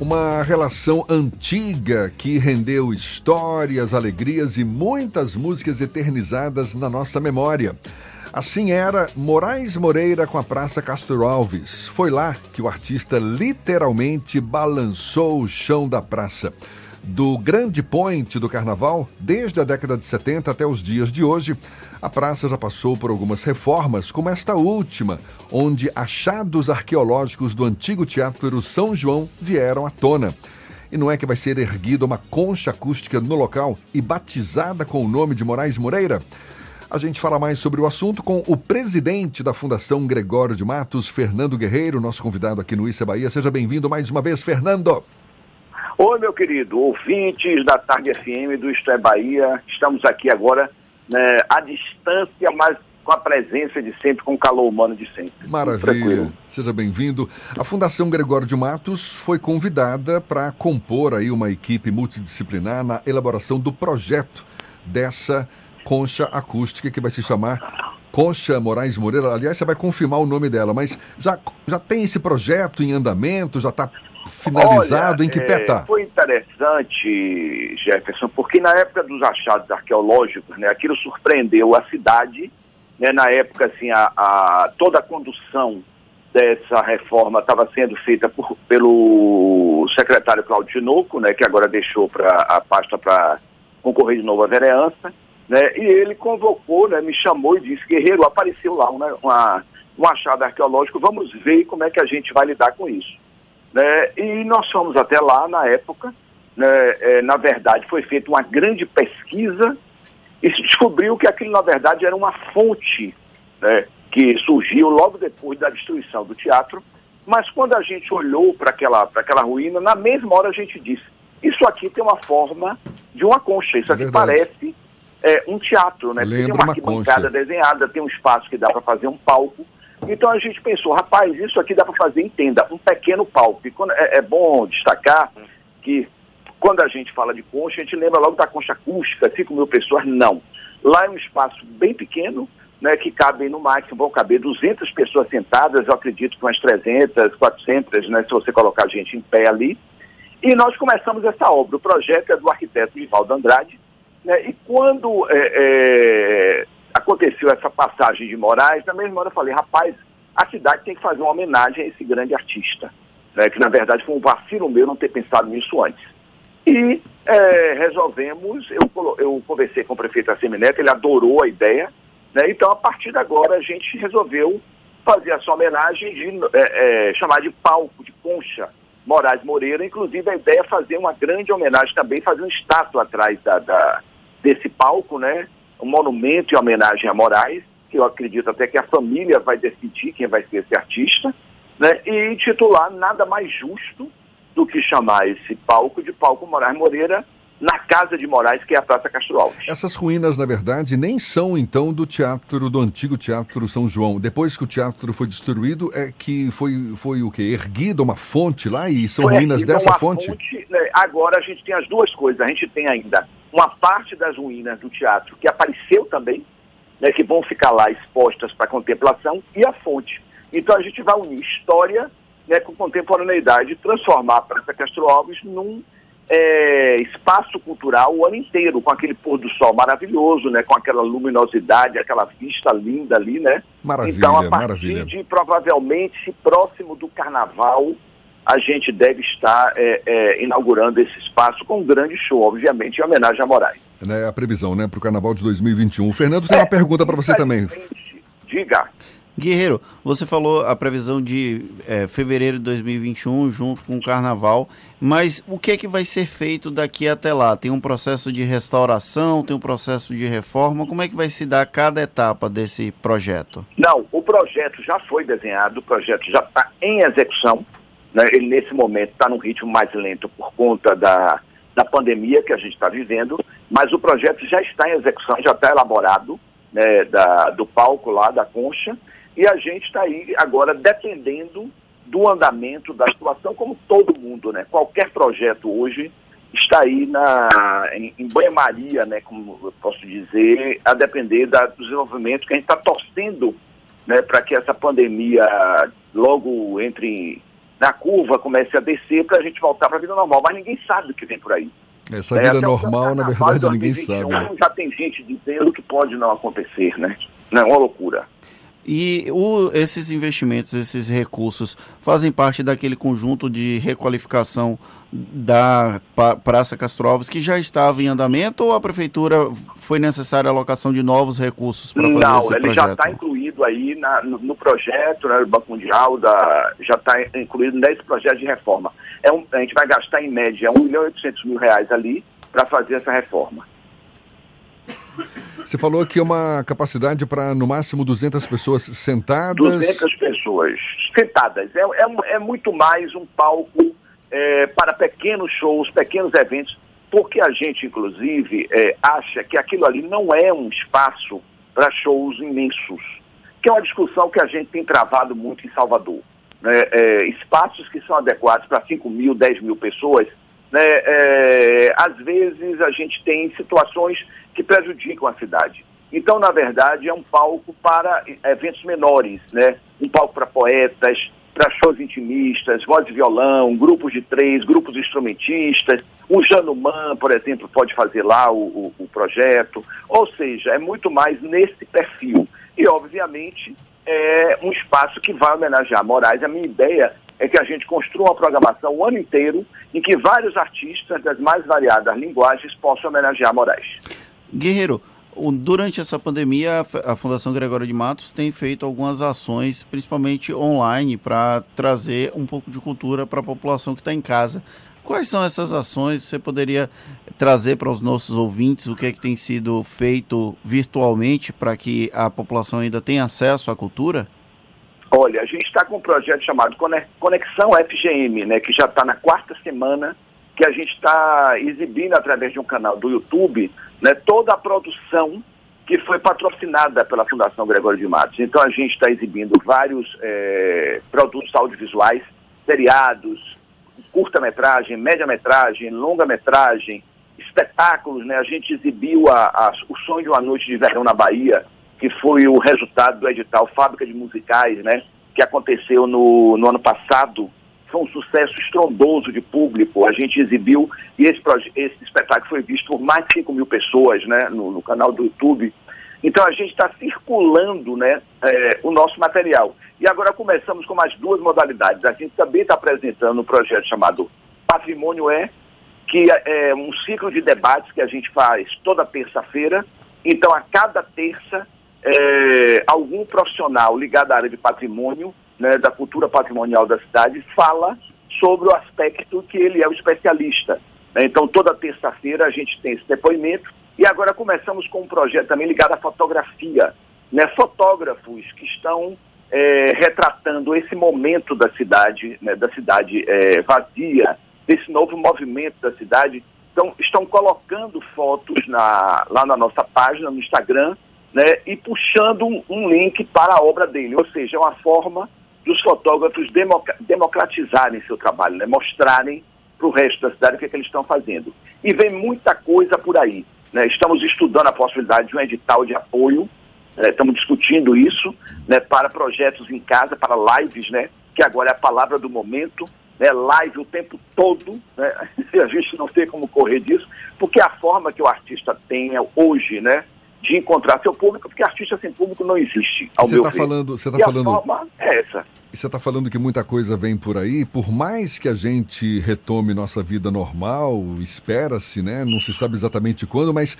Uma relação antiga que rendeu histórias, alegrias e muitas músicas eternizadas na nossa memória. Assim era Moraes Moreira com a Praça Castro Alves. Foi lá que o artista literalmente balançou o chão da praça. Do grande point do carnaval, desde a década de 70 até os dias de hoje, a praça já passou por algumas reformas, como esta última, onde achados arqueológicos do antigo Teatro São João vieram à tona. E não é que vai ser erguida uma concha acústica no local e batizada com o nome de Moraes Moreira? A gente fala mais sobre o assunto com o presidente da Fundação Gregório de Matos, Fernando Guerreiro, nosso convidado aqui no Issa Bahia. Seja bem-vindo mais uma vez, Fernando. Oi, meu querido, ouvintes da Tarde FM do Isto é Bahia. Estamos aqui agora né, à distância, mas com a presença de sempre, com o calor humano de sempre. Maravilha. Seja bem-vindo. A Fundação Gregório de Matos foi convidada para compor aí uma equipe multidisciplinar na elaboração do projeto dessa concha acústica que vai se chamar Concha Moraes Moreira. Aliás, você vai confirmar o nome dela, mas já, já tem esse projeto em andamento, já está finalizado? Olha, em que pé está? É, foi interessante, Jefferson, porque na época dos achados arqueológicos, né, aquilo surpreendeu a cidade. Né, na época, assim, a, a, toda a condução dessa reforma estava sendo feita por, pelo secretário Claudio Tinoco, né, que agora deixou pra, a pasta para concorrer de novo à vereança. Né, e ele convocou, né, me chamou e disse, Guerreiro, apareceu lá uma, uma, um achado arqueológico, vamos ver como é que a gente vai lidar com isso. Né? E nós fomos até lá na época, né? é, na verdade foi feita uma grande pesquisa e se descobriu que aquilo na verdade era uma fonte né? que surgiu logo depois da destruição do teatro, mas quando a gente olhou para aquela, aquela ruína, na mesma hora a gente disse, isso aqui tem uma forma de uma concha, isso É aqui verdade. parece é, um teatro, né? Lembra tem uma arquibancada desenhada, tem um espaço que dá para fazer um palco. Então a gente pensou, rapaz, isso aqui dá para fazer em tenda, um pequeno palco. E quando, é, é bom destacar que quando a gente fala de concha, a gente lembra logo da concha acústica, 5 mil pessoas, não. Lá é um espaço bem pequeno, né, que cabe no máximo, vão caber 200 pessoas sentadas, eu acredito que umas 300, 400, né, se você colocar a gente em pé ali. E nós começamos essa obra. O projeto é do arquiteto Ivaldo Andrade, né, e quando é, é, aconteceu essa passagem de Moraes, na mesma hora eu falei, rapaz, a cidade tem que fazer uma homenagem a esse grande artista, né, que na verdade foi um vacilo meu não ter pensado nisso antes. E é, resolvemos, eu, eu conversei com o prefeito Assemineto, ele adorou a ideia, né, então a partir de agora a gente resolveu fazer essa homenagem de é, é, chamar de palco, de concha, Moraes Moreira, inclusive a ideia é fazer uma grande homenagem também, fazer um estátua atrás da, da- desse palco, né? Um monumento em homenagem a Moraes, que eu acredito até que a família vai decidir quem vai ser esse artista, né? E titular nada mais justo do que chamar esse palco de palco Moraes Moreira na casa de Moraes, que é a Praça Castro Alves. Essas ruínas, na verdade, nem são então do teatro, do antigo Teatro São João. Depois que o teatro foi destruído, é que foi, foi o quê? Erguida uma fonte lá e são Foi ruínas dessa uma fonte? né, agora a gente tem as duas coisas. A gente tem ainda uma parte das ruínas do teatro que apareceu também, né, que vão ficar lá expostas para contemplação, e a fonte. Então a gente vai unir história né, com contemporaneidade e transformar a Praça Castro Alves num é, espaço cultural o ano inteiro, com aquele pôr do sol maravilhoso, né, com aquela luminosidade, aquela vista linda ali, né? Maravilha, então, a partir maravilha. de provavelmente próximo do carnaval, a gente deve estar é, é, inaugurando esse espaço com um grande show, obviamente, em homenagem a Moraes. Né, a previsão, né, para o Carnaval de 2021. O Fernando tem uma pergunta para você também. Diga. Guerreiro, você falou a previsão de eh, fevereiro de 2021 junto com o carnaval, mas o que é que vai ser feito daqui até lá? Tem um processo de restauração, tem um processo de reforma, como é que vai se dar cada etapa desse projeto? Não, o projeto já foi desenhado, o projeto já está em execução. Né? Ele, nesse momento, está num ritmo mais lento por conta da, da pandemia que a gente está vivendo, mas o projeto já está em execução, já está elaborado né, da, do palco lá, da concha, e a gente está aí agora dependendo do andamento da situação, como todo mundo, né? Qualquer projeto hoje está aí na, em, em banho-maria, né, como eu posso dizer, a depender da, do desenvolvimento que a gente está torcendo né, para que essa pandemia logo entre na curva comece a descer para a gente voltar para a vida normal. Mas ninguém sabe o que vem por aí. Essa vida é, normal, na verdade, ninguém sabe. Já tem gente dizendo que pode não acontecer, né? Não é uma loucura. E o, esses investimentos, esses recursos, fazem parte daquele conjunto de requalificação da Praça Castro Alves que já estava em andamento ou a prefeitura foi necessária a alocação de novos recursos para fazer Não, esse ele já está incluído aí na, no, no, projeto né, do Banco Mundial, da, já está incluído nesse projeto de reforma. É um, a gente vai gastar em média 1 milhão e 800 mil reais ali para fazer essa reforma. Você falou que é uma capacidade para no máximo 200 pessoas sentadas. 200 pessoas sentadas. É, é, é muito mais um palco é, para pequenos shows, pequenos eventos, porque a gente, inclusive, é, acha que aquilo ali não é um espaço para shows imensos, que é uma discussão que a gente tem travado muito em Salvador. Né? É, espaços que são adequados para 5 mil, 10 mil pessoas, né? É, às vezes a gente tem situações que prejudicam a cidade. Então, na verdade, é um palco para eventos menores, né? Um palco para poetas, para shows intimistas, voz de violão, grupos de três, grupos instrumentistas. O Januman, por exemplo, pode fazer lá o, o, o projeto. Ou seja, é muito mais nesse perfil. E, obviamente, é um espaço que vai homenagear Moraes. A minha ideia é que a gente construa uma programação o ano inteiro em que vários artistas das mais variadas linguagens possam homenagear Moraes. Guerreiro, durante essa pandemia, a Fundação Gregório de Matos tem feito algumas ações, principalmente online, para trazer um pouco de cultura para a população que está em casa. Quais são essas ações? Você poderia trazer para os nossos ouvintes o que é que tem sido feito virtualmente para que a população ainda tenha acesso à cultura? Olha, a gente está com um projeto chamado Conexão FGM, né, que já está na quarta semana que a gente está exibindo através de um canal do YouTube né, toda a produção que foi patrocinada pela Fundação Gregório de Matos. Então a gente está exibindo vários é, produtos audiovisuais, seriados, curta-metragem, média-metragem, longa-metragem, espetáculos, né? A gente exibiu a, a, o Sonho de uma Noite de Verão na Bahia, que foi o resultado do edital Fábrica de Musicais, né? Que aconteceu no, no ano passado foi um sucesso estrondoso de público. A gente exibiu e esse, esse espetáculo foi visto por mais de 5 mil pessoas né, no, no canal do YouTube. Então a gente está circulando né, é, o nosso material. E agora começamos com mais duas modalidades. A gente também está apresentando um projeto chamado Patrimônio É, que é, é um ciclo de debates que a gente faz toda terça-feira. Então, a cada terça, é, algum profissional ligado à área de patrimônio né, da cultura patrimonial da cidade fala sobre o aspecto que ele é o especialista. Né? Então, toda terça-feira a gente tem esse depoimento e agora começamos com um projeto também ligado à fotografia. Né? Fotógrafos que estão é, retratando esse momento da cidade, né, da cidade é, vazia, desse novo movimento da cidade. Então, estão colocando fotos na, lá na nossa página, no Instagram, né, e puxando um, um link para a obra dele. Ou seja, é uma forma dos fotógrafos democratizarem seu trabalho, né? mostrarem para o resto da cidade o que, é que eles estão fazendo. E vem muita coisa por aí. Né? Estamos estudando a possibilidade de um edital de apoio, né? estamos discutindo isso né? para projetos em casa, para lives, né? que agora é a palavra do momento, né? live o tempo todo, né? a gente não tem como correr disso, porque a forma que o artista tem hoje, né? De encontrar seu público, porque artista sem público não existe. Ao você está falando, você tá e falando. Forma é essa. Você está falando que muita coisa vem por aí, por mais que a gente retome nossa vida normal, espera-se, né? Não se sabe exatamente quando, mas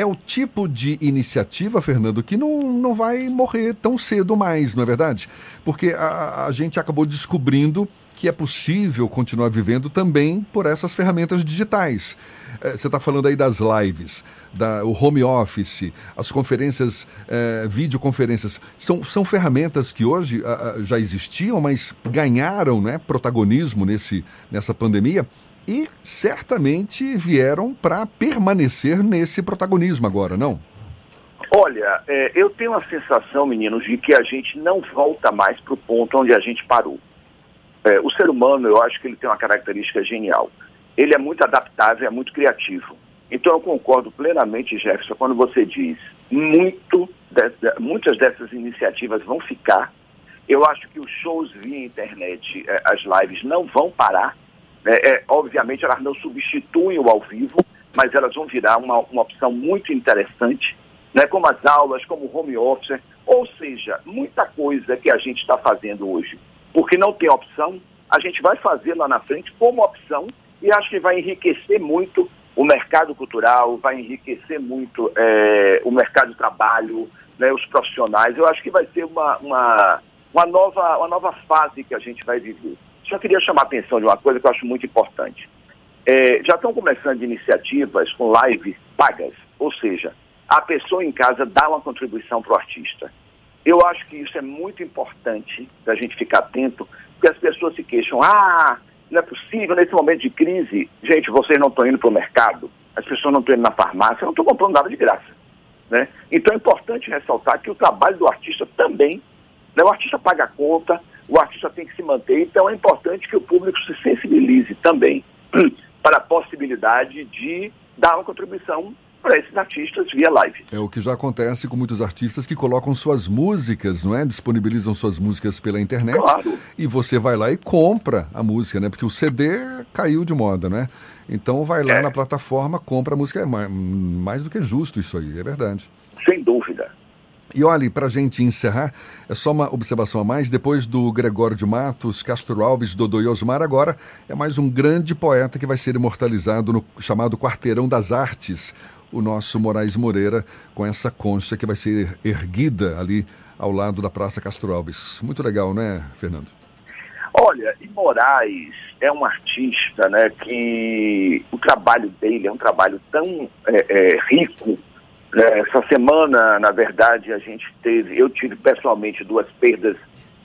é o tipo de iniciativa, Fernando, que não, não vai morrer tão cedo mais, não é verdade? Porque a, a gente acabou descobrindo que é possível continuar vivendo também por essas ferramentas digitais. É, você está falando aí das lives, da, o home office, as conferências, é, videoconferências. São, são ferramentas que hoje já existiam, mas ganharam né, protagonismo nesse, nessa pandemia e certamente vieram para permanecer nesse protagonismo agora, não? Olha, é, eu tenho a sensação, meninos, de que a gente não volta mais para o ponto onde a gente parou. É, o ser humano, eu acho que ele tem uma característica genial. Ele é muito adaptável, é muito criativo. Então eu concordo plenamente, Jefferson, quando você diz muito de, muitas dessas iniciativas vão ficar Eu acho que os shows via internet, é, as lives, não vão parar. É, é, obviamente, elas não substituem o ao vivo, mas elas vão virar uma, uma opção muito interessante, né, como as aulas, como o home office. Ou seja, muita coisa que a gente está fazendo hoje, porque não tem opção, a gente vai fazer lá na frente como opção e acho que vai enriquecer muito o mercado cultural, vai enriquecer muito é, o mercado de trabalho, né, os profissionais. Eu acho que vai ser uma, uma, uma, nova, uma nova fase que a gente vai viver. Só queria chamar a atenção de uma coisa que eu acho muito importante. É, já estão começando iniciativas com lives pagas, ou seja, a pessoa em casa dá uma contribuição para o artista. Eu acho que isso é muito importante da gente ficar atento, porque as pessoas se queixam, ah, não é possível nesse momento de crise. Gente, vocês não estão indo para o mercado, as pessoas não estão indo na farmácia, não estão comprando nada de graça. Né? Então é importante ressaltar que o trabalho do artista também, né? o artista paga a conta, o artista tem que se manter, então é importante que o público se sensibilize também para a possibilidade de dar uma contribuição para esses artistas via live. É o que já acontece com muitos artistas que colocam suas músicas, não é? Disponibilizam suas músicas pela internet. Claro. E você vai lá e compra a música, né? Porque o CD caiu de moda, né? Então vai lá é. na plataforma, compra a música. É mais, mais do que justo isso aí, é verdade. Sem dúvida. E olhe, para a gente encerrar, é só uma observação a mais. Depois do Gregório de Matos, Castro Alves, Dodô e Osmar, agora é mais um grande poeta que vai ser imortalizado no chamado Quarteirão das Artes, o nosso Moraes Moreira, com essa concha que vai ser erguida ali ao lado da Praça Castro Alves. Muito legal, né, Fernando? Olha, e Moraes é um artista, né, que o trabalho dele é um trabalho tão é, é, rico. Né? Essa semana, na verdade, a gente teve, eu tive pessoalmente duas perdas.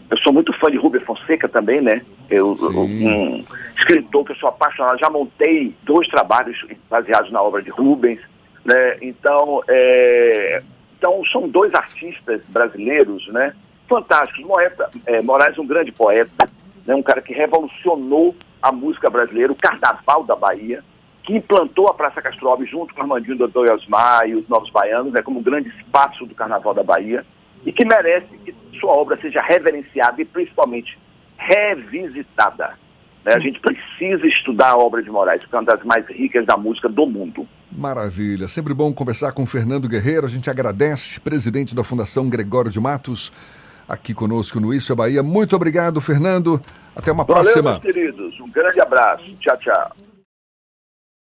Eu sou muito fã de Rubem Fonseca também, né? Eu, um escritor que eu sou apaixonado, já montei dois trabalhos baseados na obra de Rubens. Né? Então, é, então, são dois artistas brasileiros né? fantásticos. Moeta, é, Moraes, um grande poeta, né? um cara que revolucionou a música brasileira, o carnaval da Bahia, que implantou a Praça Castro Alves junto com Armandinho Dodô e Osmar e os Novos Baianos, né? como um grande espaço do carnaval da Bahia, e que merece que sua obra seja reverenciada e principalmente revisitada. Né? A gente precisa estudar a obra de Moraes, que é uma das mais ricas da música do mundo. Maravilha. Sempre bom conversar com Fernando Guerreiro. A gente agradece, presidente da Fundação Gregório de Matos, aqui conosco no Isso é Bahia. Muito obrigado, Fernando. Até uma Valeu, próxima. Meus queridos. Um grande abraço. Tchau, tchau.